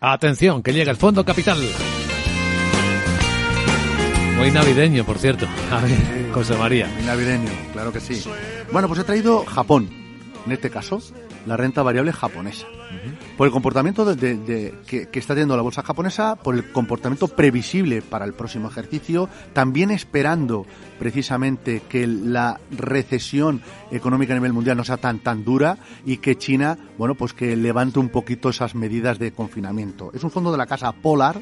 Atención, que llega el Fondo Capital. Muy navideño, por cierto. A ver, José María. Muy navideño, claro que sí. Bueno, pues he traído Japón. En este caso, la renta variable japonesa. Por el comportamiento de, que está teniendo la bolsa japonesa, por el comportamiento previsible para el próximo ejercicio, también esperando precisamente que la recesión económica a nivel mundial no sea tan tan dura y que China, bueno, pues que levante un poquito esas medidas de confinamiento. Es un fondo de la casa Polar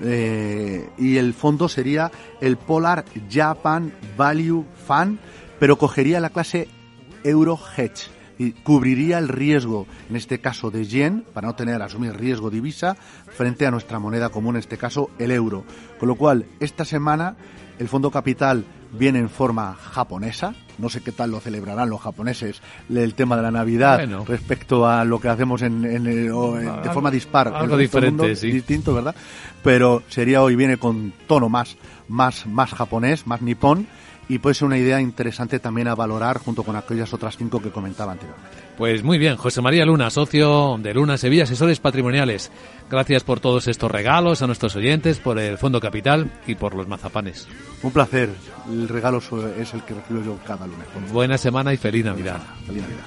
eh, y el fondo sería el Polar Japan Value Fund, pero cogería la clase Euro Hedge y cubriría el riesgo, en este caso de yen, para no tener asumir riesgo divisa, frente a nuestra moneda común, en este caso el euro. Con lo cual, esta semana el Fondo Capital viene en forma japonesa. No sé qué tal lo celebrarán los japoneses el tema de la Navidad Bueno. respecto a lo que hacemos en, en de forma dispar. algo diferente, mundo, sí. distinto, ¿verdad? Pero sería hoy viene con tono más, más, más japonés, más nipón y puede ser una idea interesante también a valorar junto con aquellas otras cinco que comentaba anteriormente. Pues muy bien, José María Luna, socio de Luna Sevilla, asesores patrimoniales. Gracias por todos estos regalos a nuestros oyentes, por el Fondo Capital y por los mazapanes. Un placer. El regalo es el que recibo yo cada lunes. Buena semana y feliz Navidad. Feliz Navidad.